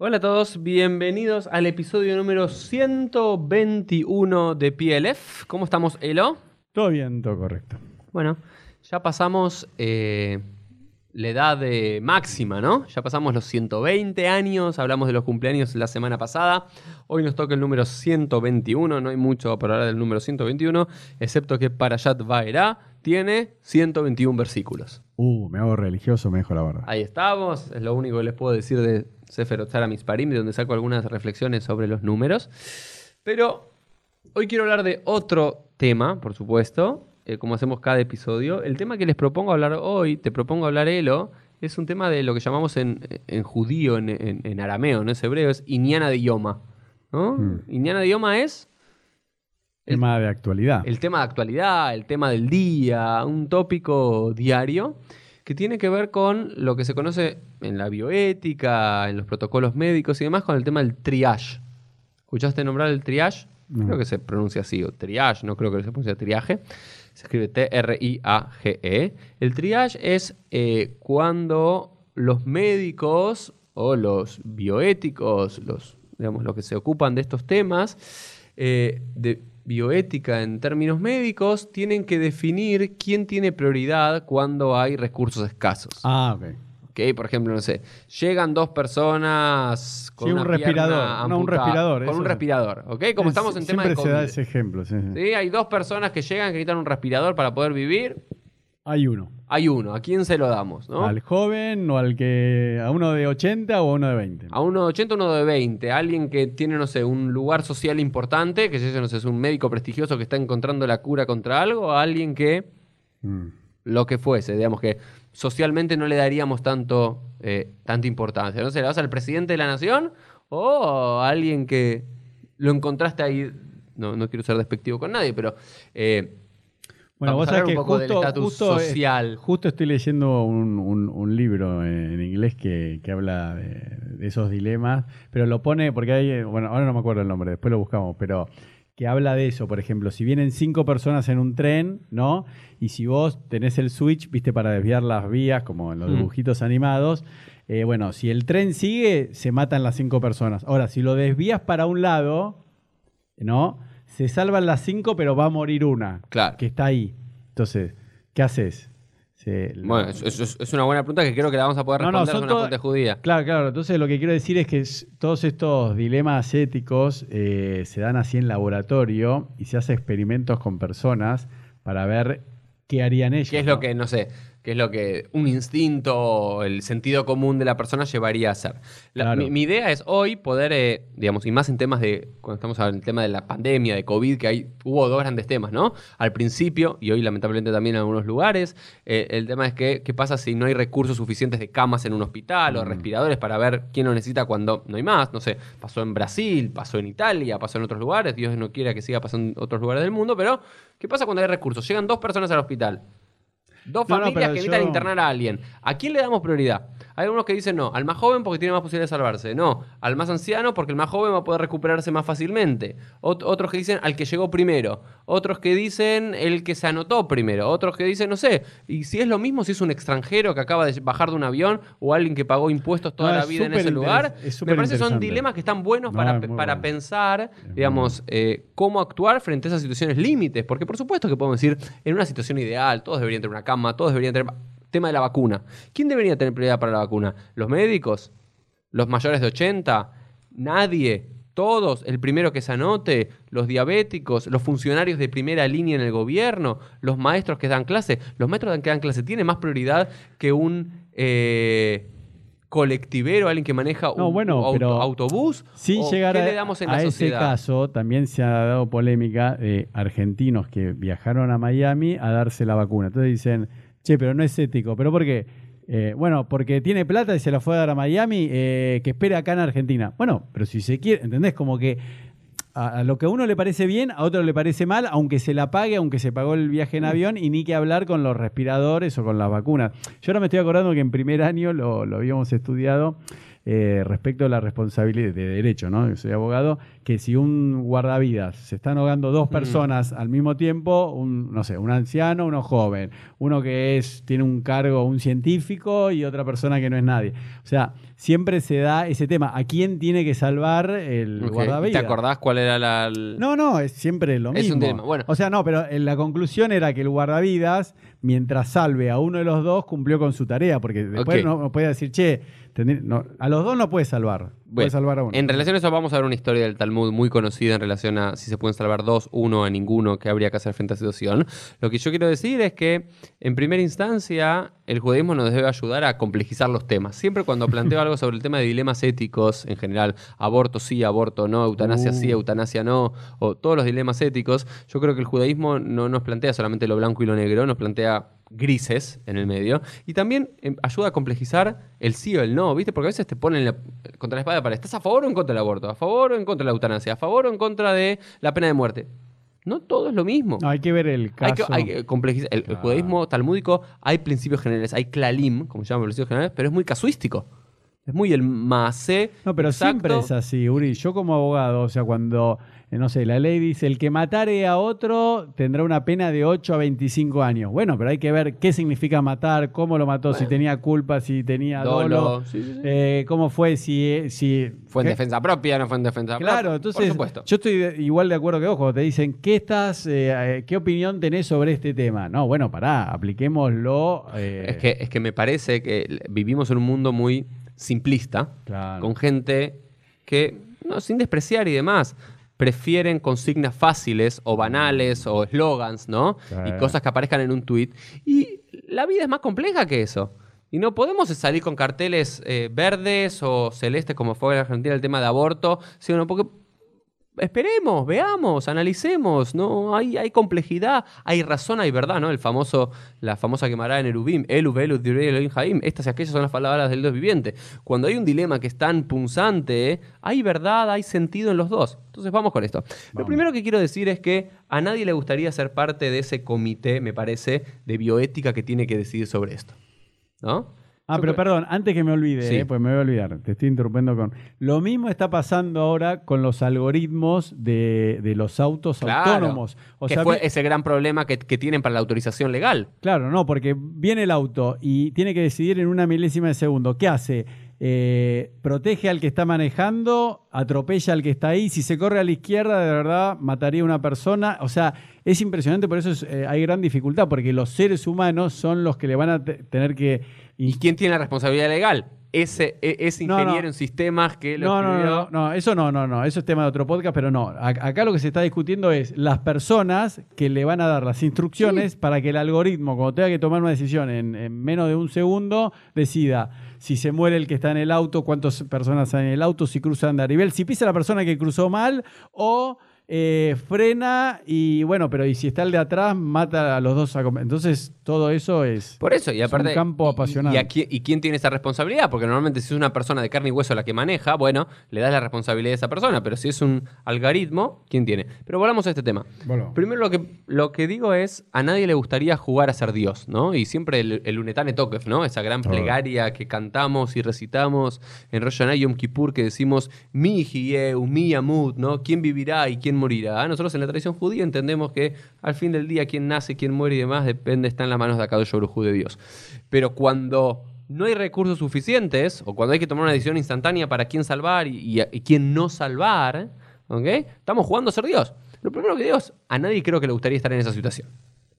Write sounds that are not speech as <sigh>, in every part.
Hola a todos, bienvenidos al episodio número 121 de PLF. ¿Cómo estamos, Elo? Todo bien, todo correcto. Bueno, ya pasamos eh, la edad de máxima, ¿no? Ya pasamos los 120 años, hablamos de los cumpleaños la semana pasada. Hoy nos toca el número 121, no hay mucho para hablar del número 121, excepto que Parashat Vaera tiene 121 versículos. Uh, me hago religioso, me dejo la barba. Ahí estamos, es lo único que les puedo decir de Sefer Misparim, de donde saco algunas reflexiones sobre los números. Pero hoy quiero hablar de otro tema, por supuesto, eh, como hacemos cada episodio. El tema que les propongo hablar hoy, te propongo hablar, Elo, es un tema de lo que llamamos en, en judío, en, en- en arameo, no es hebreo, es Iñana de Yoma. ¿no? Mm. Iñana de Yoma es Tema de actualidad. el tema de actualidad, el tema del día, un tópico diario que tiene que ver con lo que se conoce en la bioética, en los protocolos médicos y demás, con el tema del triage. ¿Escuchaste nombrar el triage? No. Creo que se pronuncia así, o triage, no creo que se pronuncie triaje. Se escribe T-R-I-A-G-E. El triage es eh, cuando los médicos o los bioéticos, los, digamos, los que se ocupan de estos temas, eh, de bioética en términos médicos, tienen que definir quién tiene prioridad cuando hay recursos escasos. Ah, ok. ¿ok? Por ejemplo, no sé, llegan dos personas con Sí, un una respirador. No, un amputada, respirador, Con un es. respirador, ¿ok? Como Es- estamos en tema de Siempre se da COVID. ese ejemplo. sí, sí. ¿sí? Hay dos personas que llegan que necesitan un respirador para poder vivir. Hay uno. Hay uno. ¿A quién se lo damos? ¿no? Al joven o al que. a uno de 80 o a uno de 20. A uno de 80, uno de 20. Alguien que tiene, no sé, un lugar social importante, que ese, no sé, es un médico prestigioso que está encontrando la cura contra algo. A alguien que Mm. lo que fuese, digamos que socialmente no le daríamos tanto, eh, tanta importancia. ¿No se le vas al presidente de la nación o a alguien que lo encontraste ahí? No, no quiero ser despectivo con nadie, pero eh, Bueno, Vamos vos sabés que justo, social. justo estoy leyendo un, un- un libro en inglés que, que habla de, de esos dilemas, pero lo pone, porque hay, bueno, ahora no me acuerdo el nombre, después lo buscamos, pero que habla de eso, por ejemplo, si vienen cinco personas en un tren, ¿no? Y si vos tenés el switch, viste, para desviar las vías, como en los Mm. dibujitos animados, eh, bueno, si el tren sigue, se matan las cinco personas. Ahora, si lo desvías para un lado, ¿no? Se salvan las cinco, pero va a morir una claro. que está ahí. Entonces, ¿qué haces? Se- Bueno, es, es- es una buena pregunta que creo que la vamos a poder No, no, responder son de una fuente judía. Claro, claro. Entonces, lo que quiero decir es que todos estos dilemas éticos eh, se dan así en laboratorio y se hacen experimentos con personas para ver qué harían ellos. ¿Qué es ¿no? lo que, no sé, es lo que un instinto o el sentido común de la persona llevaría a hacer? La- Claro. mi, mi idea es hoy poder, eh, digamos, y más en temas de, cuando estamos hablando del tema de la pandemia, de COVID, que hay, hubo dos grandes temas, ¿no? Al principio, y hoy lamentablemente también en algunos lugares, eh, el tema es que, qué pasa si no hay recursos suficientes de camas en un hospital o respiradores para ver quién lo necesita cuando no hay más, no sé, pasó en Brasil, pasó en Italia, pasó en otros lugares, Dios no quiera que siga pasando en otros lugares del mundo, pero ¿qué pasa cuando hay recursos? Llegan dos personas al hospital. Dos No, no, familias que necesitan yo- internar a alguien. ¿A quién le damos prioridad? Hay algunos que dicen no, al más joven porque tiene más posibilidades de salvarse. No, al más anciano porque el más joven va a poder recuperarse más fácilmente. Ot- otros que dicen al que llegó primero. Otros que dicen el que se anotó primero. Otros que dicen, no sé, y si es lo mismo si es un extranjero que acaba de bajar de un avión o alguien que pagó impuestos toda No, la vida en ese lugar. es Me parece que son dilemas que están buenos No, para, es para bueno. pensar, digamos, eh, cómo actuar frente a esas situaciones límites. Porque por supuesto que podemos decir, en una situación ideal, todos deberían tener una cama, todos deberían tener... Tema de la vacuna. ¿Quién debería tener prioridad para la vacuna? ¿Los médicos? ¿Los mayores de 80? ¿Nadie? ¿Todos? ¿El primero que se anote? ¿Los diabéticos? ¿Los funcionarios de primera línea en el gobierno? ¿Los maestros que dan clase? ¿Los maestros que dan clase tienen más prioridad que un... eh, colectivero, alguien que maneja No, un bueno, auto- pero autobús? Sin ¿O llegar ¿Qué a, le damos en a la ese caso, también se ha dado polémica de argentinos que viajaron a Miami a darse la vacuna. Entonces dicen, che, pero no es ético. ¿Pero por qué? Eh, bueno, porque tiene plata y se la fue a dar a Miami, eh, que espere acá en Argentina. Bueno, pero si se quiere, ¿entendés? Como que a, a lo que a uno le parece bien, a otro le parece mal, aunque se la pague, aunque se pagó el viaje en avión, y ni que hablar con los respiradores o con las vacunas. Yo ahora me estoy acordando que en primer año lo, lo habíamos estudiado. eh, respecto a la responsabilidad de derecho, ¿no? Yo soy abogado, que si un guardavidas se están ahogando dos Mm. personas al mismo tiempo, un, no sé, un anciano, uno joven, uno que es, tiene un cargo, un científico y otra persona que no es nadie. O sea, siempre se da ese tema. ¿A quién tiene que salvar el guardavidas? ¿Te acordás cuál era la. No, no, es siempre lo Es mismo. un dilema, bueno. O sea, no, pero en la conclusión era que el guardavidas, mientras salve a uno de los dos, cumplió con su tarea, porque después no, no puede decir, che, no, a los dos no puede salvar, Bueno, salvar a uno. En relación a eso, vamos a ver una historia del Talmud muy conocida en relación a si se pueden salvar dos, uno, a ninguno, qué habría que hacer frente a esa situación. Lo que yo quiero decir es que, en primera instancia, el judaísmo nos debe ayudar a complejizar los temas. Siempre cuando planteo <laughs> algo sobre el tema de dilemas éticos, en general, aborto sí, aborto no, eutanasia sí, Uh. eutanasia no, o todos los dilemas éticos, yo creo que el judaísmo no nos plantea solamente lo blanco y lo negro, nos plantea grises en el medio y también em, ayuda a complejizar el sí o el no, ¿viste? Porque a veces te ponen la- contra la espada para ¿estás a favor o en contra del aborto? ¿A favor o en contra de la eutanasia? ¿A favor o en contra de la pena de muerte? No todo es lo mismo. No, hay que ver el Hay caso. que, hay que complejizar. El, Claro. judaísmo talmúdico hay principios generales, hay klalim, como se llaman principios generales, pero es muy casuístico. Es muy el maase. No, pero exacto. siempre es así, Uri. Yo como abogado, o sea, cuando, no sé, la ley dice, el que matare a otro tendrá una pena de 8 a 25 años. Bueno, pero hay que ver qué significa matar, cómo lo mató, si tenía culpa, si tenía dolo, Dolo. Sí, sí, sí. eh, cómo fue, si... si Fue en qué- defensa propia, no fue en defensa propia. Claro, entonces Por supuesto. yo estoy igual de acuerdo que vos cuando te dicen, ¿qué estás, eh, eh, qué opinión tenés sobre este tema? No, bueno, pará, apliquémoslo. eh, Es que, es que me parece que vivimos en un mundo muy simplista, claro. con gente que, no, sin despreciar y demás, prefieren consignas fáciles o banales o eslogans, ¿no? Y cosas que aparezcan en un tweet. Y la vida es más compleja que eso. Y no podemos salir con carteles eh, verdes o celestes como fue en Argentina el tema de aborto, sino porque esperemos, veamos, analicemos, ¿no? Hay, hay complejidad, hay razón, hay verdad, ¿no? El famoso, la famosa quemará en Erubim, Elu, Direi, Elohim, Jaim, estas y aquellas son las palabras del Dios viviente. Cuando hay un dilema que es tan punzante, hay verdad, hay sentido en los dos. Entonces vamos con esto. Lo primero que quiero decir es que a nadie le gustaría ser parte de ese comité, me parece, de bioética que tiene que decidir sobre esto. ¿No? Ah, pero perdón, antes que me olvide, Sí. eh, pues me voy a olvidar, te estoy interrumpiendo con... Lo mismo está pasando ahora con los algoritmos de, de los autos Claro, autónomos. O que sea, fue ese gran problema que, que tienen para la autorización legal. claro, no, porque viene el auto y tiene que decidir en una milésima de segundo. ¿Qué hace? Eh, protege al que está manejando, atropella al que está ahí. Si se corre a la izquierda, de verdad, mataría a una persona. O sea, es impresionante, por eso es, eh, hay gran dificultad, porque los seres humanos son los que le van a te- tener que... ¿Y quién tiene la responsabilidad legal? Ese, e- ese No, no. ingeniero en sistemas que lo No, no, no, no, eso no, no, no, eso es tema de otro podcast, pero no. Acá lo que se está discutiendo es las personas que le van a dar las instrucciones para que el algoritmo, cuando tenga que tomar una decisión en, en menos de un segundo, decida si se muere el que está en el auto, cuántas personas hay en el auto, si cruzan de nivel, si pisa la persona que cruzó mal o eh, frena y bueno, pero y si está el de atrás, mata a los dos. a Entonces, todo eso es... Por eso, y Es aparte. un campo y- apasionante. Y, y quién tiene esa responsabilidad? Porque normalmente, si es una persona de carne y hueso la que maneja, bueno, le das la responsabilidad a esa persona. Pero si es un algoritmo, ¿quién tiene? Pero volvamos a este tema. Bueno. Primero lo que, lo que digo es, a nadie le gustaría jugar a ser Dios, ¿no? Y siempre el, el Unetane Tokef, ¿no? Esa gran plegaria que cantamos y recitamos en Rosh Hashanah Yom Kippur que decimos, mi Hieu, mi Amut, ¿no? ¿Quién vivirá y quién morirá? Nosotros en la tradición judía entendemos que al fin del día quién nace, quién muere y demás depende, está en las manos de Akadosh Baruj de Dios. Pero cuando no hay recursos suficientes o cuando hay que tomar una decisión instantánea para quién salvar y, quién no salvar, ¿ok? Estamos jugando a ser Dios. Lo primero que digo es, a nadie creo que le gustaría estar en esa situación.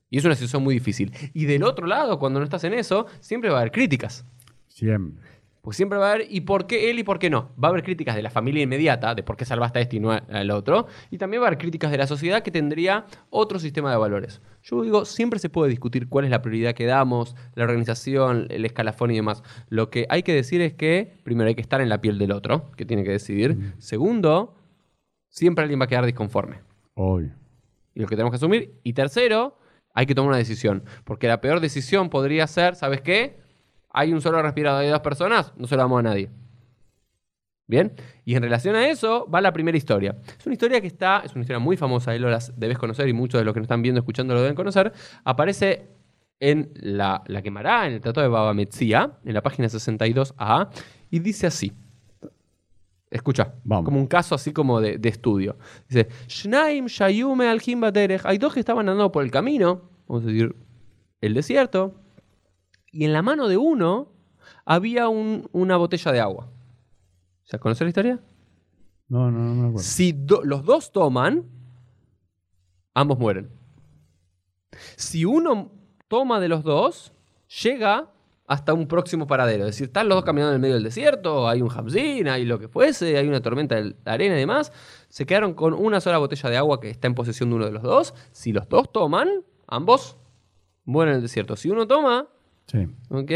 Y es una situación muy difícil. Y del otro lado, cuando no estás en eso, siempre va a haber críticas. Siempre. Porque siempre va a haber, ¿y por qué él y por qué no? Va a haber críticas de la familia inmediata, de por qué salvaste a este y no al otro. Y también va a haber críticas de la sociedad que tendría otro sistema de valores. Yo digo, siempre se puede discutir cuál es la prioridad que damos, la organización, el escalafón y demás. Lo que hay que decir es que, primero, hay que estar en la piel del otro, que tiene que decidir. Segundo, siempre alguien va a quedar disconforme Hoy. y lo que tenemos que asumir. Y tercero, hay que tomar una decisión. Porque la peor decisión podría ser, ¿sabes qué? Hay un solo respirador de dos personas, no se lo damos a nadie. Bien, y en relación a eso va la primera historia. Es una historia que está, es una historia muy famosa, y lo las debes conocer y muchos de los que nos están viendo, escuchando lo deben conocer. Aparece en la, la quemará, en el Tratado de Baba Metzia, en la página 62a, y dice así: Escucha, Vamos. como un caso así como de, de estudio. Dice, Shnaim Shayume al. Hay dos que estaban andando por el camino, vamos a decir, el desierto, y en la mano de uno había un- una botella de agua. ¿Ya conoces la historia? No, no, no me acuerdo. Si do- los dos toman, ambos mueren. Si uno toma de los dos, llega hasta un próximo paradero. Es decir, están los dos caminando en el medio del desierto, hay un hamzin, hay lo que fuese, hay una tormenta de arena y demás. Se quedaron con una sola botella de agua que está en posesión de uno de los dos. Si los dos toman, ambos mueren en el desierto. Si uno toma, Sí. ¿ok?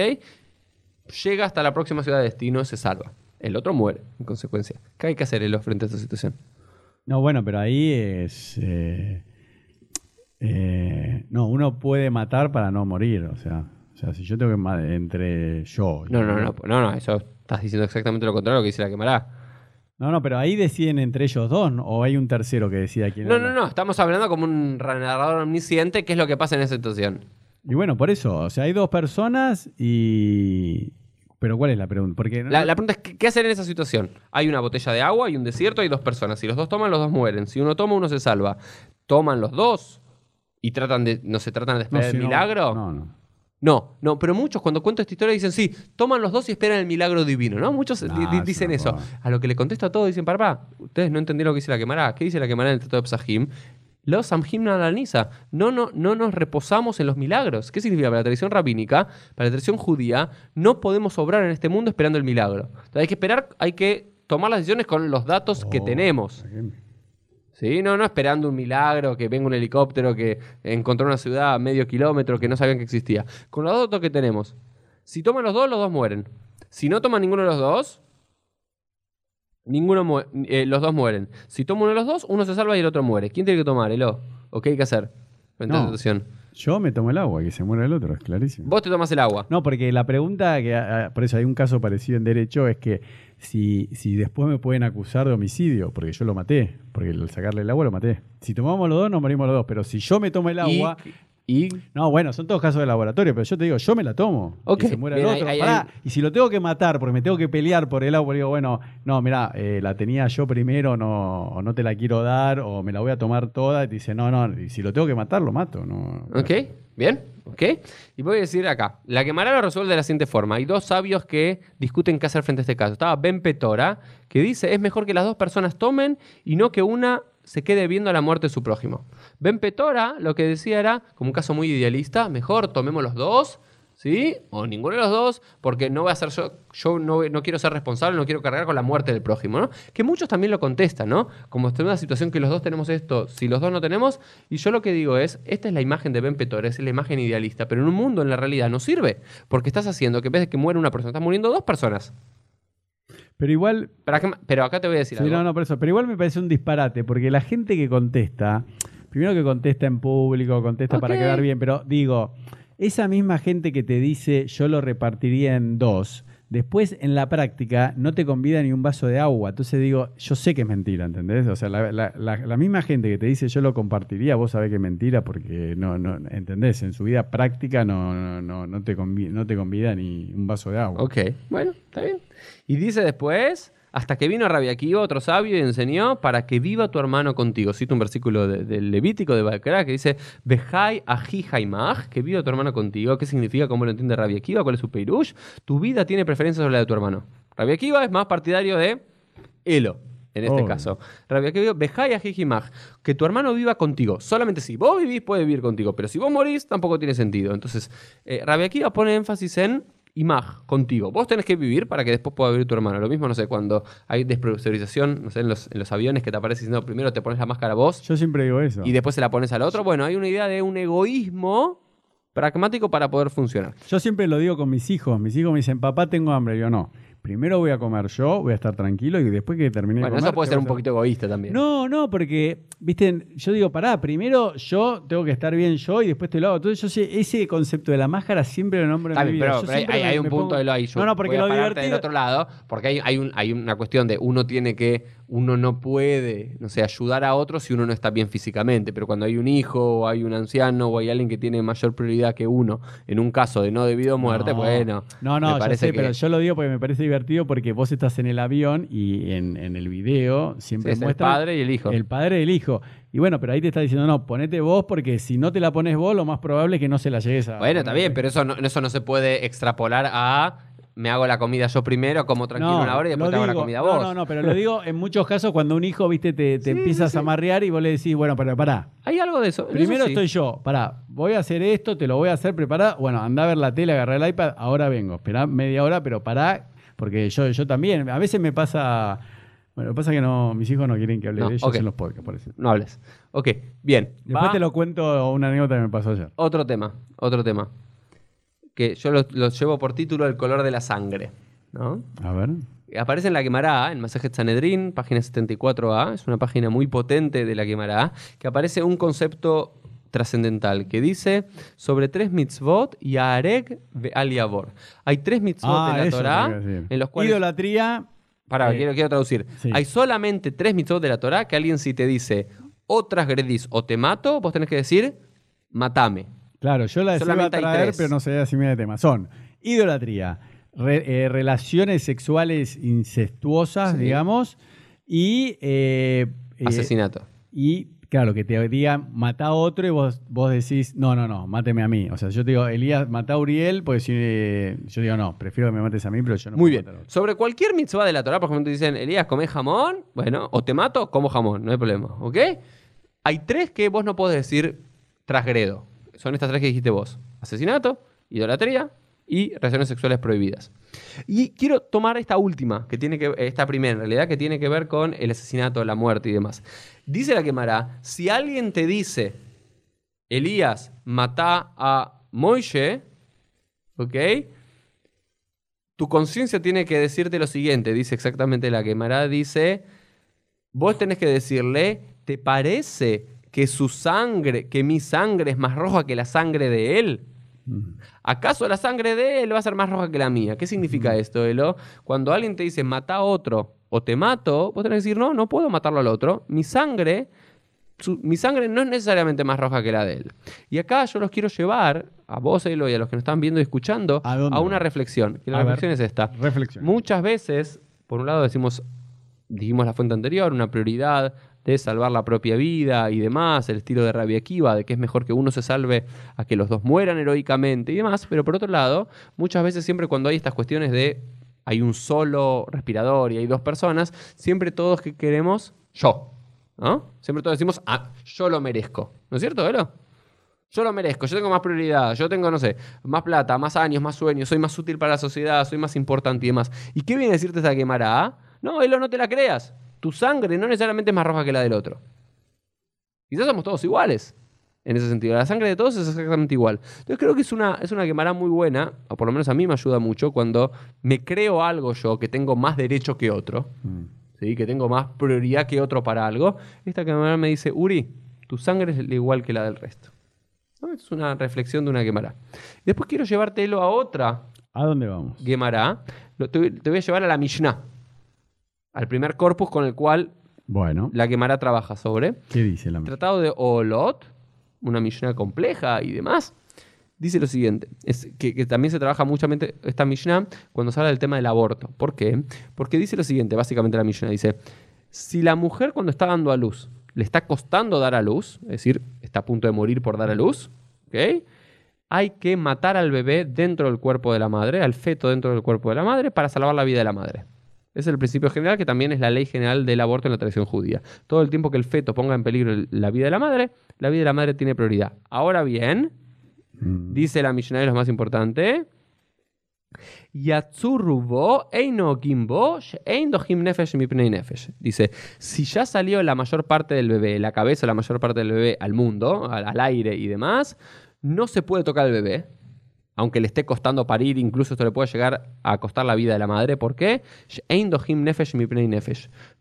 Llega hasta la próxima ciudad de destino, se salva. El otro muere, en consecuencia. ¿Qué hay que hacer Elo, frente a esta situación? No, bueno, pero ahí es. eh, eh, no, uno puede matar para no morir. O sea, o sea si yo tengo que. ma- Entre yo. y- No, no, no, no, no, eso estás diciendo exactamente lo contrario que dice la quemará. No, no, pero ahí deciden entre ellos dos, ¿no? ¿O hay un tercero que decida quién No, habla? no, no, estamos hablando como un narrador omnisciente, qué es lo que pasa en esa situación. Y bueno, por eso. O sea, hay dos personas y. Pero ¿cuál es la pregunta? Porque. no- La, la pregunta es, ¿qué, hacer en esa situación? Hay una botella de agua, hay un desierto, hay dos personas. Si los dos toman, los dos mueren. Si uno toma, uno se salva. ¿Toman los dos? ¿Y tratan de, no se tratan de no, esperar si el no- milagro? No, no. No, no, pero muchos cuando cuento esta historia dicen, sí, toman los dos y esperan el milagro divino, ¿no? Muchos di- Nah, di- es dicen una eso. joda. A lo que le contesto a todos, dicen, papá, ustedes no entendieron lo que dice la quemará. ¿Qué dice la quemará en el Tratado de Psahim? Los Samhim Nalaniza. No, no, no nos reposamos en los milagros. ¿Qué significa? Para la tradición rabínica, para la tradición judía, no podemos obrar en este mundo esperando el milagro. Entonces, hay que esperar, hay que tomar las decisiones con los datos que Oh, tenemos. ¿Sí? No, no esperando un milagro, que venga un helicóptero, que encontró una ciudad a medio kilómetro que no sabían que existía. Con los datos que tenemos. Si toman los dos, los dos mueren. Si no toman ninguno de los dos, ninguno eh, los dos mueren. Si toma uno de los dos, uno se salva y el otro muere. ¿Quién tiene que tomar? ¿Elo? ¿O qué hay que hacer? No. Yo me tomo el agua, que se muera el otro, es clarísimo. Vos te tomas el agua. No, porque la pregunta, que ah, por eso hay un caso parecido en derecho, es que si, si después me pueden acusar de homicidio, porque yo lo maté, porque al sacarle el agua lo maté. Si tomamos los dos, nos morimos los dos, pero si yo me tomo el agua... Y, No, bueno, son todos casos de laboratorio, pero yo te digo, yo me la tomo. Ok, Que se muera bien, el ahí- otro. ahí- Pará, ahí- Y si lo tengo que matar porque me tengo que pelear por el agua, digo, bueno, no, mira, la tenía yo primero, no, o no te la quiero dar, o me la voy a tomar toda. Y te dice, no, no, y si lo tengo que matar, lo mato. No, ¿Ok? ¿Bien? ¿Ok? Y voy a decir acá. La quemará lo resuelve de la siguiente forma. Hay dos sabios que discuten qué hacer frente a este caso. Estaba Ben Petora, que dice, es mejor que las dos personas tomen y no que una se quede viendo la muerte de su prójimo. Ben Petora lo que decía era, como un caso muy idealista, mejor tomemos los dos, ¿sí? O ninguno de los dos, porque no voy a ser yo, no, no quiero ser responsable, no quiero cargar con la muerte del prójimo, ¿no? Que muchos también lo contestan, ¿no? Como está en una situación que los dos tenemos esto, si los dos no tenemos, y yo lo que digo es, esta es la imagen de Ben Petora, es la imagen idealista, pero en un mundo en la realidad no sirve, porque estás haciendo que en vez de que muera una persona, están muriendo dos personas. Pero igual, Pero acá, pero acá te voy a decir Sí, algo. no, no, por eso. Pero igual me parece un disparate, porque la gente que contesta, primero que contesta en público, contesta para quedar bien, pero digo, esa misma gente que te dice yo lo repartiría en dos, después en la práctica no te convida ni un vaso de agua. Entonces digo, yo sé que es mentira, ¿entendés? O sea, la, la- la- la misma gente que te dice yo lo compartiría, vos sabés que es mentira porque no, no, ¿entendés? En su vida práctica no, no, no, no te, convi- no te convida ni un vaso de agua. Ok, bueno, está bien. Y dice después, hasta que vino Rabia Akiva, otro sabio, y enseñó para que viva tu hermano contigo. Cito un versículo de- del Levítico de Balcará que dice, Bejai aji haimaj, que viva tu hermano contigo. ¿Qué significa? ¿Cómo lo entiende Rabia Akiva? ¿Cuál es su peirush? Tu vida tiene preferencia sobre la de tu hermano. Rabia Akiva es más partidario de Elo. En este caso, Rabia Akiva, Bejai aji haimaj, que tu hermano viva contigo. Solamente si vos vivís, puede vivir contigo, pero si vos morís, tampoco tiene sentido. Entonces, eh, pone énfasis en Imag, contigo. Vos tenés que vivir para que después pueda vivir tu hermano. Lo mismo, no sé, cuando hay despresurización, no sé, en los, en los aviones que te aparece diciendo primero te pones la máscara vos Yo siempre digo eso. y después se la pones al otro. Bueno, hay una idea de un egoísmo pragmático para poder funcionar. Yo siempre lo digo con mis hijos. Mis hijos me dicen, papá, tengo hambre. Yo no. Primero voy a comer yo, voy a estar tranquilo y después que termine Bueno, de comer. eso puede ser un poquito egoísta también. No, no, porque, viste, yo digo, pará, primero yo tengo que estar bien yo y después te lo hago. Entonces yo sé, ese concepto de la máscara siempre lo nombro en mi vida. pero, Yo pero hay, hay- me- hay un punto pongo- de lo ahí. No, no, porque voy a lo pararte del divertido... otro lado, porque hay, hay, un- hay una cuestión de uno tiene que uno no puede, no sé, ayudar a otros si uno no está bien físicamente, pero cuando hay un hijo o hay un anciano o hay alguien que tiene mayor prioridad que uno, en un caso de no debido a muerte, No. bueno. No, no, me ya parece sé, que- pero yo lo digo porque me parece divertido porque vos estás en el avión y en, en el video Sí, siempre es el padre y el hijo. el padre y el hijo. Y bueno, pero ahí te está diciendo, no, ponete vos porque si no te la pones vos, lo más probable es que no se la llegues a... Bueno, está bien, pero eso no, eso no se puede extrapolar a me hago la comida yo primero, como tranquilo una hora y después te hago la comida no, vos. No, no, pero lo digo en muchos casos cuando un hijo, viste, te, te Sí, empiezas sí, a amarrear y vos le decís, bueno, pero pará, Hay algo de eso. Primero eso sí. estoy yo, pará, voy a hacer esto, te lo voy a hacer preparada. Bueno, anda a ver la tele, agarré el iPad, ahora vengo. Esperá media hora, pero pará, porque yo, yo también. A veces me pasa. Bueno, lo que pasa es que no, mis hijos no quieren que hable No, de ellos en los podcasts, por eso. No hables. Ok, bien. Después Va te lo cuento una anécdota que me pasó ayer. Otro tema, otro tema. Que yo lo, lo llevo por título El color de la sangre. ¿no? A ver. Aparece en la Gemara, en Masajet Sanedrin, página 74a. Es una página muy potente de la Gemara, que aparece un concepto trascendental que dice sobre tres mitzvot y areg al yavor. Hay tres mitzvot Ah, de la tenía que decir. en los cuales Idolatría. Pará, Eh, quiero, quiero traducir. sí. Hay solamente tres mitzvot de la Torah que alguien si te dice o transgredís o te mato, vos tenés que decir matame. Claro, yo la iba a traer, pero no sabía si me de tema. Son idolatría, re- eh, relaciones sexuales incestuosas, Sí. digamos, y. eh, eh, Asesinato. Y claro, que te digan mata a otro y vos, vos decís, no, no, no, máteme a mí. O sea, yo te digo, Elías, mata a Uriel, pues si, eh, yo digo, no, prefiero que me mates a mí, pero yo no Muy puedo bien. matar a otro. Sobre cualquier mitzvah de la Torah, por ejemplo, te dicen, Elías, ¿comés jamón? Bueno, o te mato, como jamón, no hay problema. ¿Ok? Hay tres que vos no podés decir transgredo. Son estas tres que dijiste vos. Asesinato, idolatría y relaciones sexuales prohibidas. Y quiero tomar esta última, que tiene que, esta primera en realidad, que tiene que ver con el asesinato, la muerte y demás. Dice la quemará, si alguien te dice, Elías, mata a Moishe, ¿ok? Tu conciencia tiene que decirte lo siguiente, dice exactamente la quemará, dice, vos tenés que decirle, ¿te parece que su sangre, que mi sangre es más roja que la sangre de él? ¿Acaso la sangre de él va a ser más roja que la mía? ¿Qué significa esto, Elo? Cuando alguien te dice mata a otro o te mato, vos tenés que decir no, no puedo matarlo al otro. Mi sangre, su- mi sangre no es necesariamente más roja que la de él. Y acá yo los quiero llevar a vos, Elo, y a los que nos están viendo y escuchando ¿A una reflexión. Y la A ver. reflexión es esta. Reflexión. Muchas veces, por un lado decimos, dijimos la fuente anterior, una prioridad de salvar la propia vida y demás, el estilo de Rabia Akiva, de que es mejor que uno se salve a que los dos mueran heroicamente y demás, pero por otro lado, muchas veces siempre cuando hay estas cuestiones de hay un solo respirador y hay dos personas, siempre todos que queremos yo, ¿no? Siempre todos decimos, ah, yo lo merezco, ¿no es cierto, Velo? Yo lo merezco, yo tengo más prioridad, yo tengo, no sé, más plata, más años, más sueños, soy más útil para la sociedad, soy más importante y demás. ¿Y qué viene a decirte esta quemará? No, Elo, no te la creas. Tu sangre no necesariamente es más roja que la del otro. Quizás somos todos iguales. En ese sentido, la sangre de todos es exactamente igual. Entonces creo que es una, es una quemará muy buena, o por lo menos a mí me ayuda mucho, cuando me creo algo yo que tengo más derecho que otro, Mm. ¿sí? que tengo más prioridad que otro para algo. Esta quemará me dice, Uri, tu sangre es igual que la del resto. ¿No? Es una reflexión de una quemará. Después quiero llevártelo a otra ¿A dónde vamos? Gemara, te voy a llevar a la Mishnah, al primer corpus con el cual Bueno, la Gemara trabaja sobre. ¿qué dice la Tratado de Olot, una Mishnah compleja y demás, dice lo siguiente, es que, que también se trabaja muchamente esta Mishnah cuando se habla del tema del aborto. ¿Por qué? Porque dice lo siguiente, básicamente la Mishnah dice, si la mujer cuando está dando a luz le está costando dar a luz, es decir, está a punto de morir por dar a luz, ¿ok? Hay que matar al bebé dentro del cuerpo de la madre, al feto dentro del cuerpo de la madre, para salvar la vida de la madre. Es el principio general, que también es la ley general del aborto en la tradición judía. Todo el tiempo que el feto ponga en peligro el- la vida de la madre, la vida de la madre tiene prioridad. Ahora bien, Mm. dice la Mishnah, y lo más importante. Dice, si ya salió la mayor parte del bebé, la cabeza, la mayor parte del bebé al mundo, al, al aire y demás, no se puede tocar al bebé, aunque le esté costando parir, incluso esto le puede llegar a costar la vida de la madre. ¿Por qué?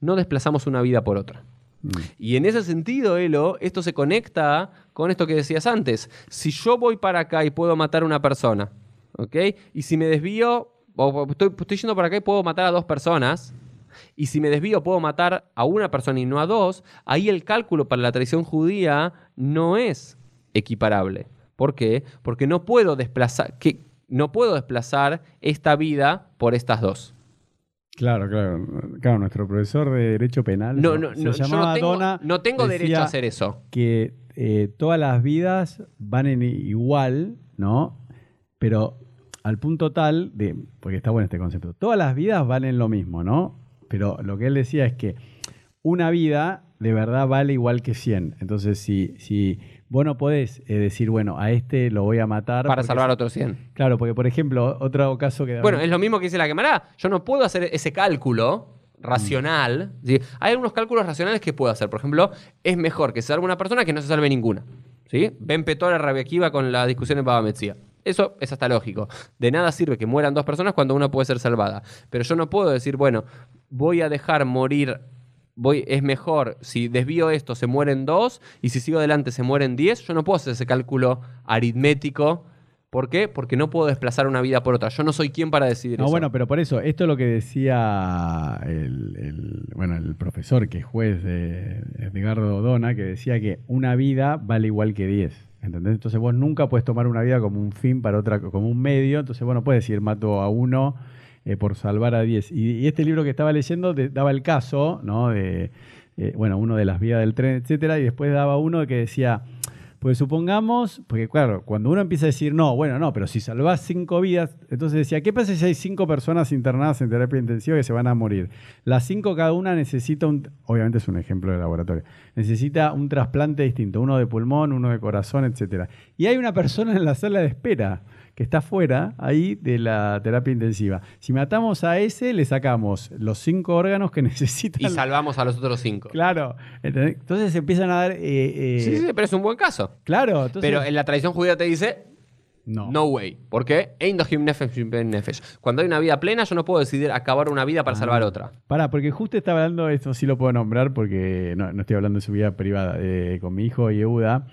No desplazamos una vida por otra. Mm. Y en ese sentido, Elo, esto se conecta con esto que decías antes. Si yo voy para acá y puedo matar a una persona, ¿ok? Y si me desvío, o- estoy, estoy yendo para acá y puedo matar a dos personas, y si me desvío puedo matar a una persona y no a dos, ahí el cálculo para la tradición judía no es equiparable. ¿Por qué? Porque no puedo desplazar, que, no puedo desplazar esta vida por estas dos. Claro, claro. Claro, nuestro profesor de Derecho Penal No, se no, no, yo llamaba no tengo, Donna, no tengo derecho a hacer eso. que eh, todas las vidas van en igual, ¿no? Pero al punto tal de, porque está bueno este concepto, todas las vidas valen lo mismo, ¿no? Pero lo que él decía es que una vida de verdad vale igual que 100. Entonces, si, si vos no podés eh, decir, bueno, a este lo voy a matar. Para salvar a otros 100. Claro, porque por ejemplo, otro caso que... Bueno, es lo mismo que dice la quemará. Yo no puedo hacer ese cálculo racional. ¿sí? Hay algunos cálculos racionales que puedo hacer. Por ejemplo, es mejor que se salve una persona que no se salve ninguna. ¿sí? Ben Petora Rabiakiva con la discusión en Baba Metzia. Eso es hasta lógico. De nada sirve que mueran dos personas cuando una puede ser salvada. Pero yo no puedo decir, bueno, voy a dejar morir. Voy, es mejor, si desvío esto, se mueren dos, y si sigo adelante, se mueren diez. Yo no puedo hacer ese cálculo aritmético. ¿Por qué? Porque no puedo desplazar una vida por otra. Yo no soy quien para decidir No, eso. bueno, pero por eso, esto es lo que decía el, el- bueno, el profesor que es juez de Edgardo Dona, que decía que una vida vale igual que 10. ¿Entendés? Entonces vos nunca puedes tomar una vida como un fin para otra, como un medio. Entonces vos no puedes decir mato a uno eh, por salvar a 10. Y, este libro que estaba leyendo daba el caso, ¿no? Eh, bueno, uno de las vías del tren, etcétera, y después daba uno que decía, pues supongamos, porque claro, cuando uno empieza a decir, no, bueno, no, pero si salvás cinco vidas, entonces decía, ¿qué pasa si hay cinco personas internadas en terapia intensiva que se van a morir? Las cinco cada una necesita un, obviamente es un ejemplo de laboratorio, necesita un trasplante distinto, uno de pulmón, uno de corazón, etcétera. Y hay una persona en la sala de espera que está fuera ahí de la terapia intensiva. Si matamos a ese, le sacamos los cinco órganos que <laughs> necesitan. Y salvamos a los otros cinco. Claro, entonces empiezan a dar... eh, eh, Sí, sí, pero es un buen caso. Claro, entonces... pero en la tradición judía te dice, no. no, way. ¿Por qué? Cuando hay una vida plena, yo no puedo decidir acabar una vida para Ah. salvar otra. Pará, porque justo estaba hablando, esto sí lo puedo nombrar porque no, no estoy hablando de su vida privada, eh, con mi hijo Yehuda.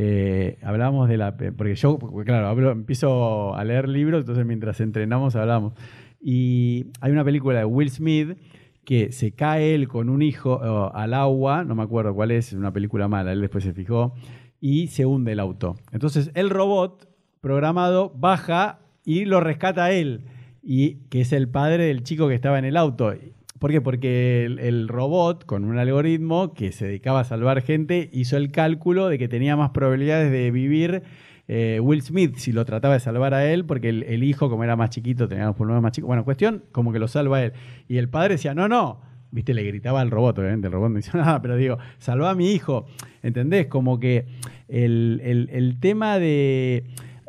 Eh, hablábamos de la. Porque yo, claro, hablo- empiezo a leer libros, entonces mientras entrenamos hablamos. Y hay una película de Will Smith que se cae él con un hijo al agua, no me acuerdo cuál es, es una película mala, él después se fijó, y se hunde el auto. Entonces el robot programado baja y lo rescata él, y que es el padre del chico que estaba en el auto. ¿Por qué? Porque el, robot, con un algoritmo que se dedicaba a salvar gente, hizo el cálculo de que tenía más probabilidades de vivir eh, Will Smith si lo trataba de salvar a él, porque el, hijo, como era más chiquito, tenía los pulmones más chicos. Bueno, cuestión, como que lo salva a él. Y el padre decía, no, no. Viste, le gritaba al robot, obviamente, el robot no hizo <laughs> nada, pero digo, salva a mi hijo. ¿Entendés? Como que el, el- el tema de.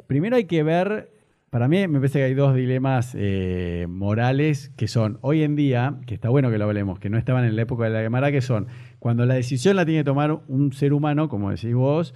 Primero hay que ver. Para mí me parece que hay dos dilemas eh, morales que son, hoy en día, que está bueno que lo hablemos, que no estaban en la época de la Gemara, que son cuando la decisión la tiene que tomar un ser humano, como decís vos,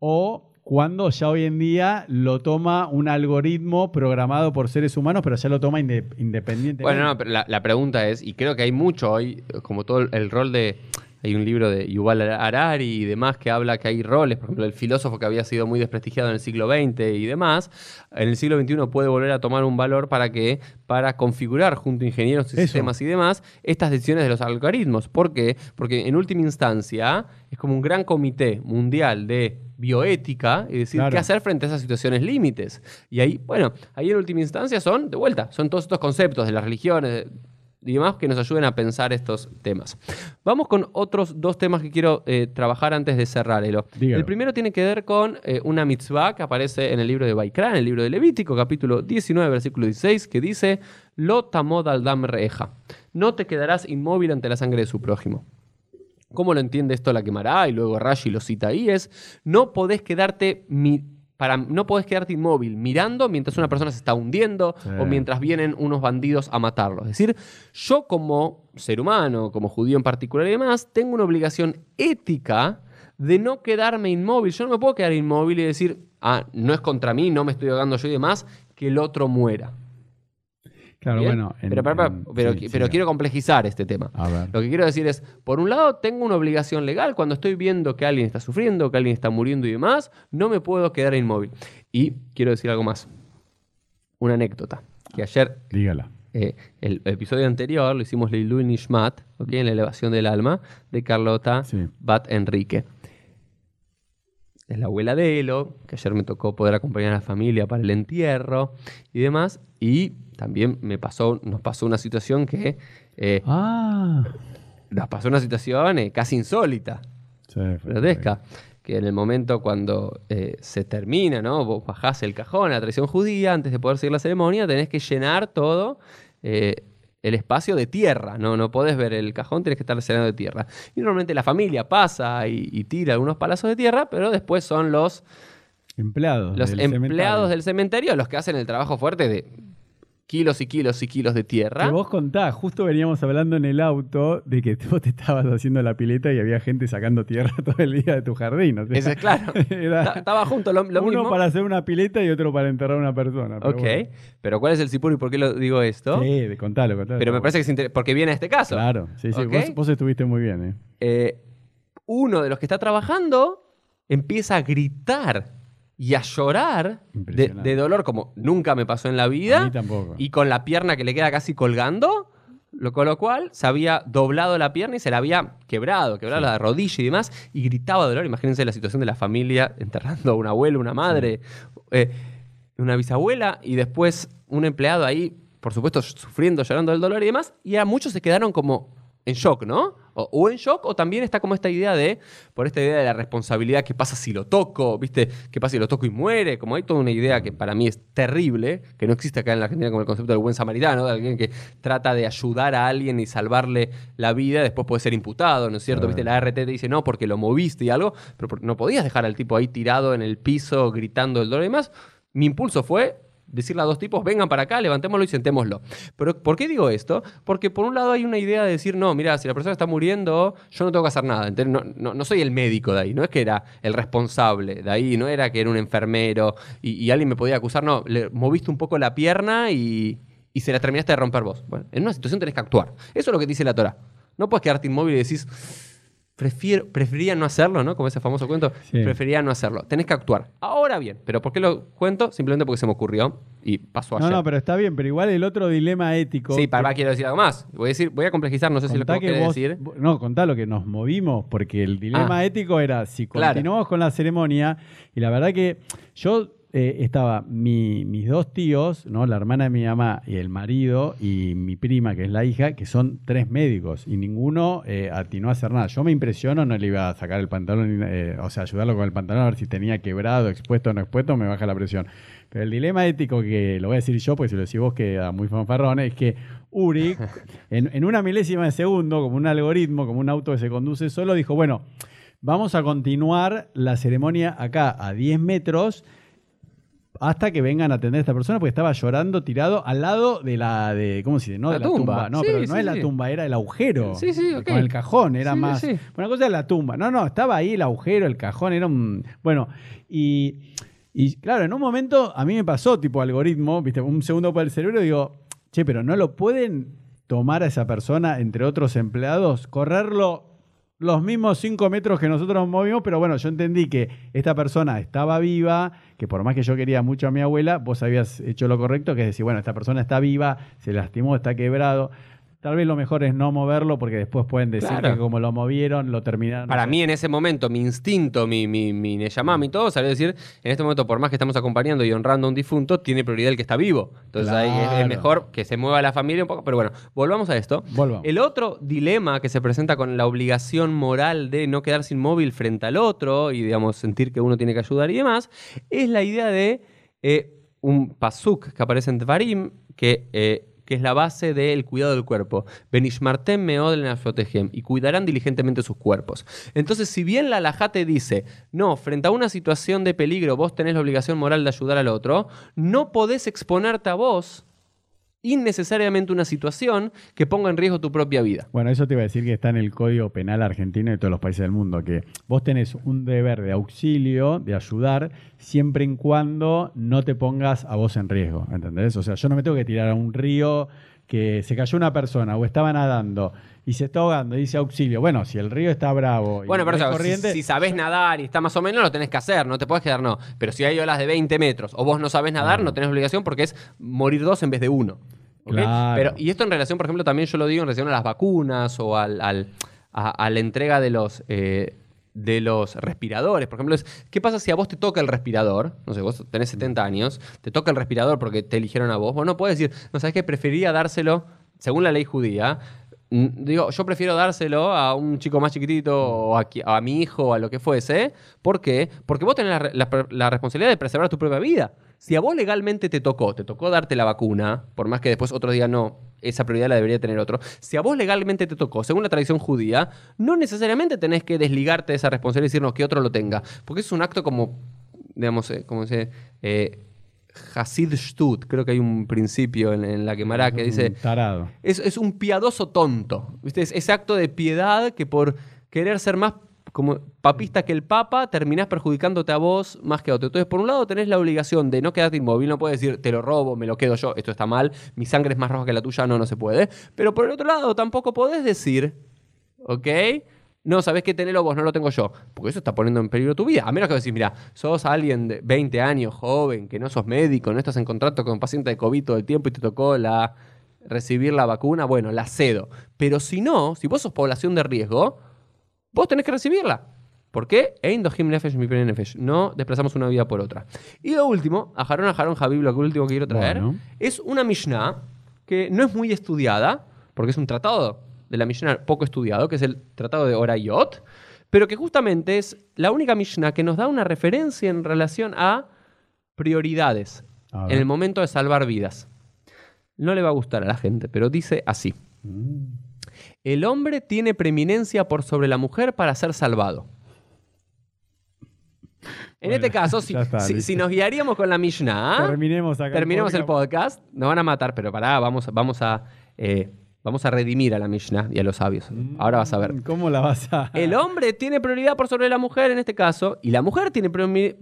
o cuando ya hoy en día lo toma un algoritmo programado por seres humanos, pero ya lo toma inde- independientemente. Bueno, no, pero la, pregunta es, y creo que hay mucho hoy, como todo el rol de... Hay un libro de Yuval Harari y demás que habla que hay roles, por ejemplo, el filósofo que había sido muy desprestigiado en el siglo XX y demás, en el siglo XXI puede volver a tomar un valor para que para configurar junto a ingenieros y Eso. sistemas y demás estas decisiones de los algoritmos. ¿Por qué? Porque en última instancia es como un gran comité mundial de bioética y decir Claro. qué hacer frente a esas situaciones límites. Y ahí, bueno, ahí en última instancia son, de vuelta, son todos estos conceptos de las religiones y demás que nos ayuden a pensar estos temas. Vamos con otros dos temas que quiero eh, trabajar antes de cerrar, Elo. Dígalo. El primero tiene que ver con eh, una mitzvah que aparece en el libro de Baikra, en el libro de Levítico, capítulo 19, versículo 16, que dice, Lo tamod al dam reeja. No te quedarás inmóvil ante la sangre de su prójimo. ¿Cómo lo entiende esto la quemará? Y luego Rashi lo cita ahí, es no podés quedarte mi- para, no podés quedarte inmóvil mirando mientras una persona se está hundiendo Sí. o mientras vienen unos bandidos a matarlo. Es decir, yo como ser humano, como judío en particular y demás, tengo una obligación ética de no quedarme inmóvil. Yo no me puedo quedar inmóvil y decir, ah, no es contra mí, no me estoy ahogando yo y demás, que el otro muera. Claro, ¿Bien? bueno. en- pero, pero- en- pero- sí, pero sí. quiero complejizar este tema. A ver. Lo que quiero decir es, por un lado, tengo una obligación legal cuando estoy viendo que alguien está sufriendo, que alguien está muriendo y demás, no me puedo quedar inmóvil. Y quiero decir algo más. Una anécdota. Que ayer, Dígala. eh, el episodio anterior lo hicimos Leilu Nishmat, ¿ok? en la elevación del alma, de Carlota Sí. Bat Enrique. Es la abuela de Elo, que ayer me tocó poder acompañar a la familia para el entierro y demás. Y también me pasó, nos pasó una situación que eh, Ah. nos pasó una situación eh, casi insólita Sí, grotesca. Que en el momento cuando eh, se termina, ¿no? Vos bajás el cajón a la tradición judía, antes de poder seguir la ceremonia, tenés que llenar todo eh, el espacio de tierra, ¿no? No podés ver el cajón, tenés que estar llenado de tierra. Y normalmente la familia pasa y, y tira algunos palazos de tierra, pero después son los, Empleados. los del empleados cementerio. del cementerio los que hacen el trabajo fuerte de kilos y kilos y kilos de tierra. Que vos contás, justo veníamos hablando en el auto de que vos te estabas haciendo la pileta y había gente sacando tierra <laughs> todo el día de tu jardín. o sea, Ese claro. <laughs> era Estaba junto lo, lo uno mismo. para hacer una pileta y otro para enterrar a una persona. pero ok. bueno. Pero ¿cuál es el sipur y por qué lo digo esto? Sí, de- contalo, contalo. Pero me parece que es inter- porque viene a este caso. Claro, sí, sí. ¿Ok? Vos, vos estuviste muy bien, ¿eh? Eh, uno de los que está trabajando empieza a gritar y a llorar de, dolor como nunca me pasó en la A vida mí tampoco. y con la pierna que le queda casi colgando, lo, con lo cual se había doblado la pierna y se la había quebrado, quebrado la rodilla y demás, y gritaba de dolor. Imagínense la situación de la familia enterrando a un abuelo, una madre, eh, una bisabuela, y después un empleado ahí, por supuesto, sufriendo, llorando del dolor y demás, y a muchos se quedaron como en shock, ¿no? O, en shock, o también está como esta idea de, por esta idea de la responsabilidad, ¿qué pasa si lo toco? ¿Viste? ¿Qué pasa si lo toco y muere? Como hay toda una idea que para mí es terrible, que no existe acá en la Argentina como el concepto del buen samaritano, de alguien que trata de ayudar a alguien y salvarle la vida, después puede ser imputado, ¿no es cierto? ¿Viste? La RT te dice no porque lo moviste y algo, pero no podías dejar al tipo ahí tirado en el piso gritando el dolor y demás. Mi impulso fue decirle a dos tipos, vengan para acá, levantémoslo y sentémoslo. Pero ¿por qué digo esto? Porque por un lado hay una idea de decir, no, mira, si la persona está muriendo, yo no tengo que hacer nada. No, no- no soy el médico de ahí, no es que era el responsable de ahí, no era que era un enfermero y, alguien me podía acusar, no, le moviste un poco la pierna y, y se la terminaste de romper vos. Bueno, en una situación tenés que actuar. Eso es lo que dice la Torah. No puedes quedarte inmóvil y decís, prefiero, preferiría no hacerlo, ¿no? Como ese famoso cuento, Sí. preferiría no hacerlo. Tenés que actuar. Ahora bien, pero ¿por qué lo cuento? Simplemente porque se me ocurrió y pasó No, ayer. no, pero está bien, pero igual el otro dilema ético. Sí, que- para quiero decir algo más. Voy a decir, voy a complejizar, no sé si lo que que vos decir. No, contá lo que nos movimos, porque el dilema Ah. ético era si Claro. continuamos con la ceremonia, y la verdad que yo eh, estaba, mi- mis dos tíos, ¿no? la hermana de mi mamá y el marido, y mi prima, que es la hija, que son tres médicos, y ninguno eh, atinó a hacer nada. Yo me impresiono, no le iba a sacar el pantalón, eh, o sea, ayudarlo con el pantalón a ver si tenía quebrado, expuesto o no expuesto, me baja la presión. Pero el dilema ético que lo voy a decir yo, porque si lo decís vos queda muy fanfarrón, es que Uri, <laughs> en, en una milésima de segundo, como un algoritmo, como un auto que se conduce solo, dijo, bueno, vamos a continuar la ceremonia acá a 10 metros hasta que vengan a atender a esta persona, porque estaba llorando tirado al lado de la, de, ¿cómo se dice? No La de la tumba. tumba. No, Sí, pero no sí, es la sí. tumba, era el agujero. Sí, sí, ok. Con el cajón, era más... sí. Una cosa es la tumba. No, no, estaba ahí el agujero, el cajón, era un... Bueno, y, y claro, en un momento a mí me pasó tipo algoritmo, viste, un segundo por el cerebro y digo, che, pero no lo pueden tomar a esa persona entre otros empleados, correrlo los mismos cinco metros que nosotros nos movimos, pero bueno, yo entendí que esta persona estaba viva, que por más que yo quería mucho a mi abuela, vos habías hecho lo correcto, que es decir, bueno, esta persona está viva, se lastimó, está quebrado. Tal vez lo mejor es no moverlo porque después pueden decir Claro. que como lo movieron, lo terminaron. Para mí en ese momento, mi instinto, mi, mi, mi Neyamami, todo salió a decir, en este momento, por más que estamos acompañando y honrando a un difunto, tiene prioridad el que está vivo. Entonces ahí es- mejor que se mueva la familia un poco. Pero bueno, volvamos a esto. Volvamos. El otro dilema que se presenta con la obligación moral de no quedarse inmóvil frente al otro y, digamos, sentir que uno tiene que ayudar y demás, es la idea de eh, un pasuk que aparece en Tvarim, que, eh, que es la base del cuidado del cuerpo. Benishmartem meod lenafotehem, y cuidarán diligentemente sus cuerpos. Entonces, si bien la alajá te dice, no, frente a una situación de peligro, vos tenés la obligación moral de ayudar al otro, no podés exponerte a vos innecesariamente una situación que ponga en riesgo tu propia vida. Bueno, eso te iba a decir que está en el Código Penal argentino y de todos los países del mundo, que vos tenés un deber de auxilio, de ayudar, siempre y cuando no te pongas a vos en riesgo, ¿entendés? O sea, yo no me tengo que tirar a un río que se cayó una persona o estaba nadando y se está ahogando y dice auxilio. Bueno, si el río está bravo y Bueno, pero eso, si- corriente, si, sabés nadar y está más o menos, lo tenés que hacer, no te podés quedar, no. Pero si hay olas de 20 metros o vos no sabés nadar, Ah. no tenés obligación porque es morir dos en vez de uno. Pero, y esto en relación, por ejemplo, también yo lo digo en relación a las vacunas o al, al- a, a la entrega de los, eh, de los respiradores. Por ejemplo, es, ¿qué pasa si a vos te toca el respirador? No sé, vos tenés 70 años, te toca el respirador porque te eligieron a vos. Vos no puedes decir, no sabes qué, preferiría dárselo, según la ley judía. mm, Digo, yo prefiero dárselo a un chico más chiquitito o a, mi hijo o a lo que fuese. ¿Por qué? Porque vos tenés la, re- la- la responsabilidad de preservar tu propia vida. Si a vos legalmente te tocó, te tocó darte la vacuna, por más que después otro día no, esa prioridad la debería tener otro. Si a vos legalmente te tocó, según la tradición judía, no necesariamente tenés que desligarte de esa responsabilidad y decirnos que otro lo tenga. Porque es un acto como, digamos, eh, como dice, eh, Hasid Stut, creo que hay un principio en, en la Gemara que dice, tarado. es, es un piadoso tonto. ¿viste? Es ese acto de piedad que por querer ser más como papista que el papa, terminás perjudicándote a vos más que a otro. Entonces, por un lado, tenés la obligación de no quedarte inmóvil, no puedes decir, te lo robo, me lo quedo yo, esto está mal, mi sangre es más roja que la tuya, no, no se puede. Pero por el otro lado, tampoco podés decir, ¿ok? No, sabés que tenelo vos, no lo tengo yo. Porque eso está poniendo en peligro tu vida. A menos que decís, mira, sos alguien de 20 años, joven, que no sos médico, no estás en contrato con paciente de COVID todo el tiempo y te tocó la recibir la vacuna, bueno, la cedo. Pero si no, si vos sos población de riesgo, vos tenés que recibirla. ¿Por qué? No desplazamos una vida por otra. Y lo último, a Harón a Harón Habib, lo último que quiero traer, Bueno. es una Mishnah que no es muy estudiada, porque es un tratado de la Mishnah poco estudiado, que es el tratado de Orayot, pero que justamente es la única Mishnah que nos da una referencia en relación a prioridades A en el momento de salvar vidas. No le va a gustar a la gente, pero dice así. Mm. El hombre tiene preeminencia por sobre la mujer para ser salvado. En Bueno, este caso, si, <laughs> ya está, si- listo. si nos guiaríamos con la Mishnah, Terminemos acá. terminemos el podcast. podcast, nos van a matar, pero pará, vamos, vamos, a, eh, vamos a redimir a la Mishnah y a los sabios. Ahora vas a ver. Mm, ¿Cómo la vas a.? El hombre tiene prioridad por sobre la mujer en este caso, y la mujer tiene pre-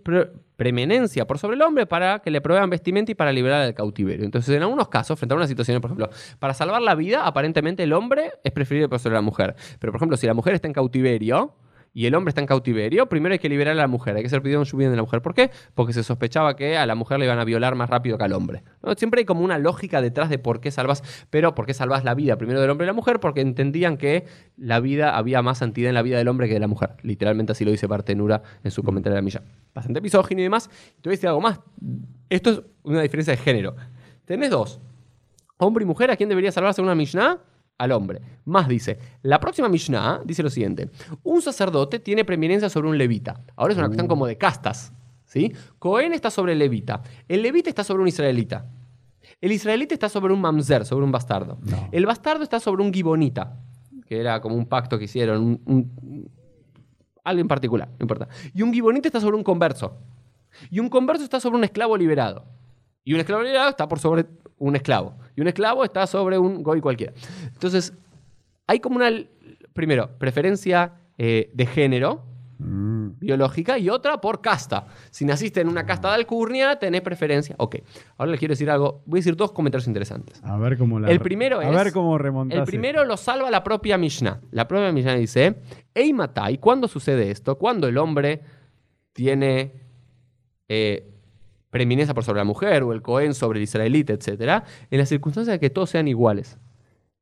preeminencia por sobre el hombre para que le provean vestimenta y para liberar del cautiverio. Entonces, en algunos casos, frente a una situación, por ejemplo, para salvar la vida, aparentemente el hombre es preferible por sobre la mujer. Pero, por ejemplo, si la mujer está en cautiverio y el hombre está en cautiverio, primero hay que liberar a la mujer, hay que hacer pedido en su bien de la mujer. ¿Por qué? Porque se sospechaba que a la mujer le iban a violar más rápido que al hombre. Siempre hay como una lógica detrás de por qué salvas, pero por qué salvas la vida primero del hombre y la mujer, porque entendían que la vida había más santidad en la vida del hombre que de la mujer. Literalmente así lo dice Partenura en su comentario de la milla. Bastante misógino y demás. Te voy a decir algo más. Esto es una diferencia de género. Tenés dos. Hombre y mujer, ¿a quién debería salvarse una Mishnah? Al hombre. Más dice, la próxima Mishnah dice lo siguiente. Un sacerdote tiene preeminencia sobre un levita. Ahora es una cuestión como de castas. ¿sí? Cohen está sobre el levita. El levita está sobre un israelita. El israelita está sobre un mamzer, sobre un bastardo. No. El bastardo está sobre un gibonita, que era como un pacto que hicieron, un- un- algo en particular, no importa. Y un gibonita está sobre un converso. Y un converso está sobre un esclavo liberado. Y un esclavo liberado está por sobre un esclavo. Y un esclavo está sobre un goy cualquiera. Entonces, hay como una, primero, preferencia eh, de género Mm, biológica y otra por casta. Si naciste en una casta de alcurnia, tenés preferencia. Ok, ahora les quiero decir algo. Voy a decir dos comentarios interesantes. a ver cómo la. El primero A es- ver cómo. El primero lo salva la propia Mishnah. La propia Mishnah dice, Ei Matai, ¿cuándo sucede esto? Cuando el hombre tiene eh, preeminencia por sobre la mujer o el Cohen sobre el israelita, etc. En la circunstancia de que todos sean iguales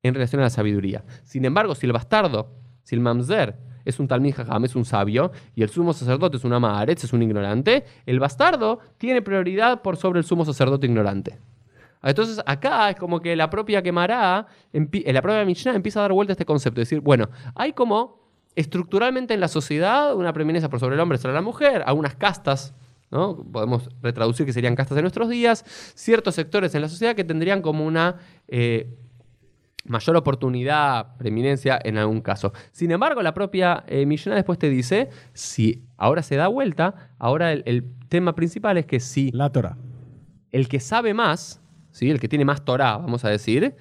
en relación a la sabiduría. Sin embargo, si el bastardo, si el mamzer es un talmid jajam, es un sabio, y el sumo sacerdote es un amaharetz, es un ignorante, el bastardo tiene prioridad por sobre el sumo sacerdote ignorante. Entonces acá es como que la propia quemará, en la propia Mishnah empieza a dar vuelta a este concepto, es decir, bueno, hay como estructuralmente en la sociedad una preeminencia por sobre el hombre sobre la mujer, algunas castas, ¿no? podemos retraducir que serían castas de nuestros días, ciertos sectores en la sociedad que tendrían como una eh, mayor oportunidad, preeminencia en algún caso. Sin embargo, la propia eh, después te dice, si ahora se da vuelta, ahora el, el tema principal es que si La Torah. el que sabe más, ¿sí? el que tiene más Torah, vamos a decir,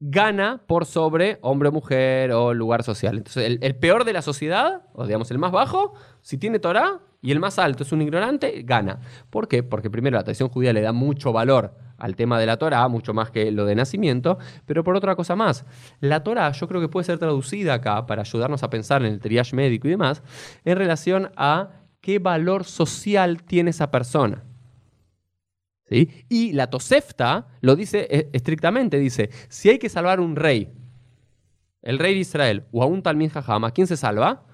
gana por sobre hombre o mujer o lugar social. Entonces, el, peor de la sociedad, o digamos el más bajo, si tiene Torah y el más alto es un ignorante, gana. ¿Por qué? Porque primero la tradición judía le da mucho valor al tema de la Torah, mucho más que lo de nacimiento, pero por otra cosa más, la Torah yo creo que puede ser traducida acá para ayudarnos a pensar en el triage médico y demás, en relación a qué valor social tiene esa persona. ¿Sí? Y la Tosefta lo dice eh, estrictamente, dice, si hay que salvar un rey, el rey de Israel, o a un Talmid Jajam, ¿a quién se salva?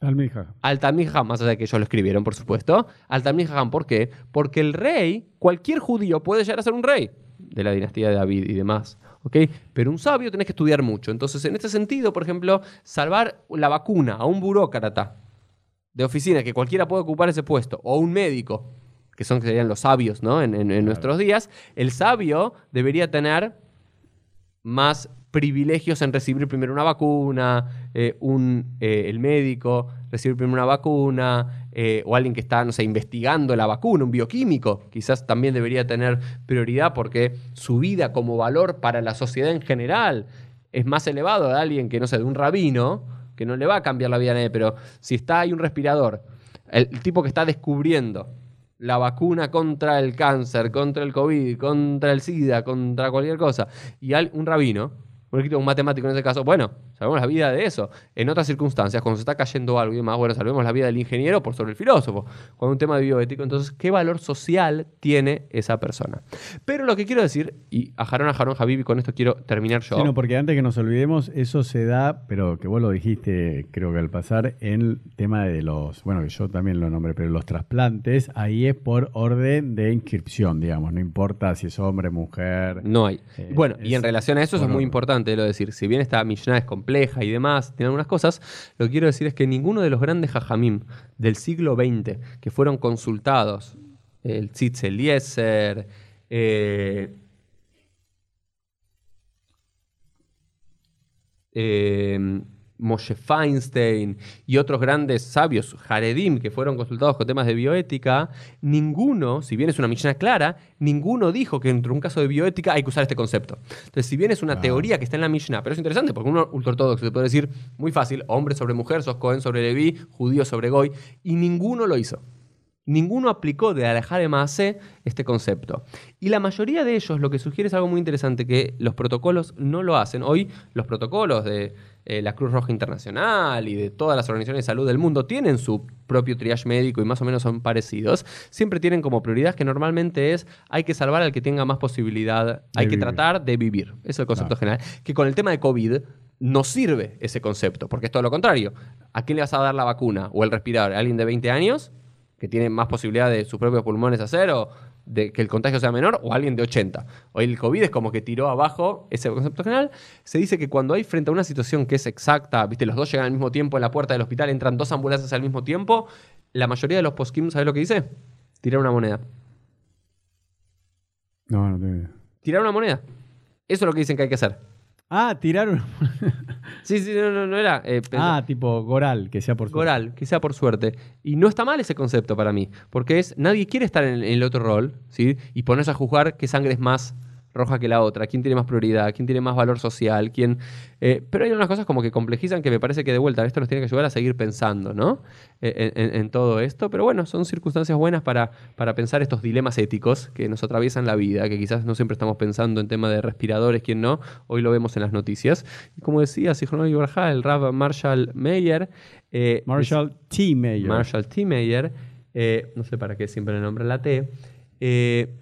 Almija. Al Talmid Jajam, más allá de que ellos lo escribieron, por supuesto. Al Talmid Jajam, ¿por qué? Porque el rey, cualquier judío puede llegar a ser un rey de la dinastía de David y demás. ¿ok? Pero un sabio tenés que estudiar mucho. Entonces, en este sentido, por ejemplo, salvar la vacuna a un burócrata de oficina, que cualquiera puede ocupar ese puesto, o un médico, que son que serían los sabios, ¿no? En, en- en nuestros días, el sabio debería tener más privilegios en recibir primero una vacuna, eh, un, eh, el médico recibir primero una vacuna, eh, o alguien que está, no sé, investigando la vacuna, un bioquímico, quizás también debería tener prioridad porque su vida como valor para la sociedad en general es más elevado de alguien que, no sé, de un rabino, que no le va a cambiar la vida a nadie, pero si está ahí un respirador, el, el tipo que está descubriendo la vacuna contra el cáncer, contra el COVID, contra el SIDA, contra cualquier cosa, y un rabino, un escrito, un matemático en ese caso, bueno, salvemos la vida de eso. En otras circunstancias, cuando se está cayendo algo y demás, bueno, salvemos la vida del ingeniero por sobre el filósofo. Cuando un tema de bioético, entonces, ¿qué valor social tiene esa persona? Pero lo que quiero decir, y a Jarón, a Jarón, Habibi, con esto quiero terminar yo. Sí, no, porque antes que nos olvidemos, eso se da, pero que vos lo dijiste, creo que al pasar, en el tema de los, bueno, que yo también lo nombré, pero los trasplantes, ahí es por orden de inscripción, digamos, no importa si es hombre, mujer. No hay. Eh, bueno, y en relación a eso, eso es muy orden. Importante lo de decir. Si bien esta Mishnah es compleja y demás, tiene algunas cosas, lo que quiero decir es que ninguno de los grandes Jajamim del siglo XX que fueron consultados, el Tzitz Eliezer, eh, eh, Moshe Feinstein y otros grandes sabios, Jaredim, que fueron consultados con temas de bioética, ninguno, si bien es una Mishnah clara, ninguno dijo que entre un caso de bioética hay que usar este concepto. Entonces, si bien es una Ah. teoría que está en la Mishnah, pero es interesante porque uno ultraortodoxo se puede decir muy fácil, hombre sobre mujer, sos Cohen sobre Leví, judío sobre Goy, y ninguno lo hizo. Ninguno aplicó de Alejá de Maasé este concepto. Y la mayoría de ellos lo que sugiere es algo muy interesante, que los protocolos no lo hacen. Hoy los protocolos de eh, la Cruz Roja Internacional y de todas las organizaciones de salud del mundo tienen su propio triage médico y más o menos son parecidos. Siempre tienen como prioridad que normalmente es hay que salvar al que tenga más posibilidad, hay que tratar de vivir. Es el concepto general. Que con el tema de COVID no sirve ese concepto, porque es todo lo contrario. ¿A quién le vas a dar la vacuna o el respirador? ¿A alguien de 20 años? Que tiene más posibilidad de sus propios pulmones hacer o de que el contagio sea menor o alguien de 80. Hoy el COVID es como que tiró abajo ese concepto general. Se dice que cuando hay frente a una situación que es exacta, viste, los dos llegan al mismo tiempo en la puerta del hospital, entran dos ambulancias al mismo tiempo, la mayoría de los post-kim, ¿sabes lo que dice? Tirar una moneda. No, no tengo idea. Tirar una moneda. Eso es lo que dicen que hay que hacer. Ah, tiraron. Sí, sí, no, no, no era. eh, ah, tipo Goral, que sea por suerte. Goral, que sea por suerte. Y no está mal ese concepto para mí, porque es nadie quiere estar en, en el otro rol, ¿sí? Y ponerse a juzgar qué sangre es más roja que la otra, quién tiene más prioridad, quién tiene más valor social, quién... eh, pero hay unas cosas como que complejizan que me parece que de vuelta esto nos tiene que ayudar a seguir pensando, ¿no? Eh, en, todo esto, pero bueno, son circunstancias buenas para, para pensar estos dilemas éticos que nos atraviesan la vida, que quizás no siempre estamos pensando en tema de respiradores, quién no, hoy lo vemos en las noticias. Y como decía Sijonov Ibarja, el Rav Marshall Meyer, eh, Marshall T. Mayer. Marshall T. Meyer, eh, no sé para qué siempre le nombran la T, eh,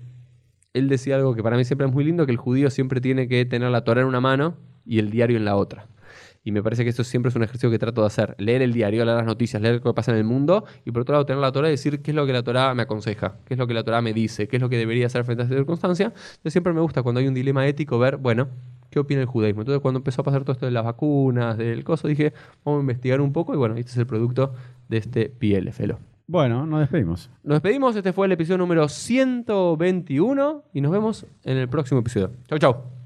él decía algo que para mí siempre es muy lindo, que el judío siempre tiene que tener la Torah en una mano y el diario en la otra. Y me parece que eso siempre es un ejercicio que trato de hacer. Leer el diario, leer las noticias, leer lo que pasa en el mundo y por otro lado tener la Torah y decir qué es lo que la Torah me aconseja, qué es lo que la Torah me dice, qué es lo que debería hacer frente a esta circunstancia. Entonces siempre me gusta cuando hay un dilema ético ver, bueno, ¿qué opina el judaísmo? Entonces cuando empezó a pasar todo esto de las vacunas, del coso, dije, vamos a investigar un poco y bueno, este es el producto de este PLFelo. Bueno, nos despedimos. Nos despedimos, este fue el episodio número 121 y nos vemos en el próximo episodio. Chau, chau.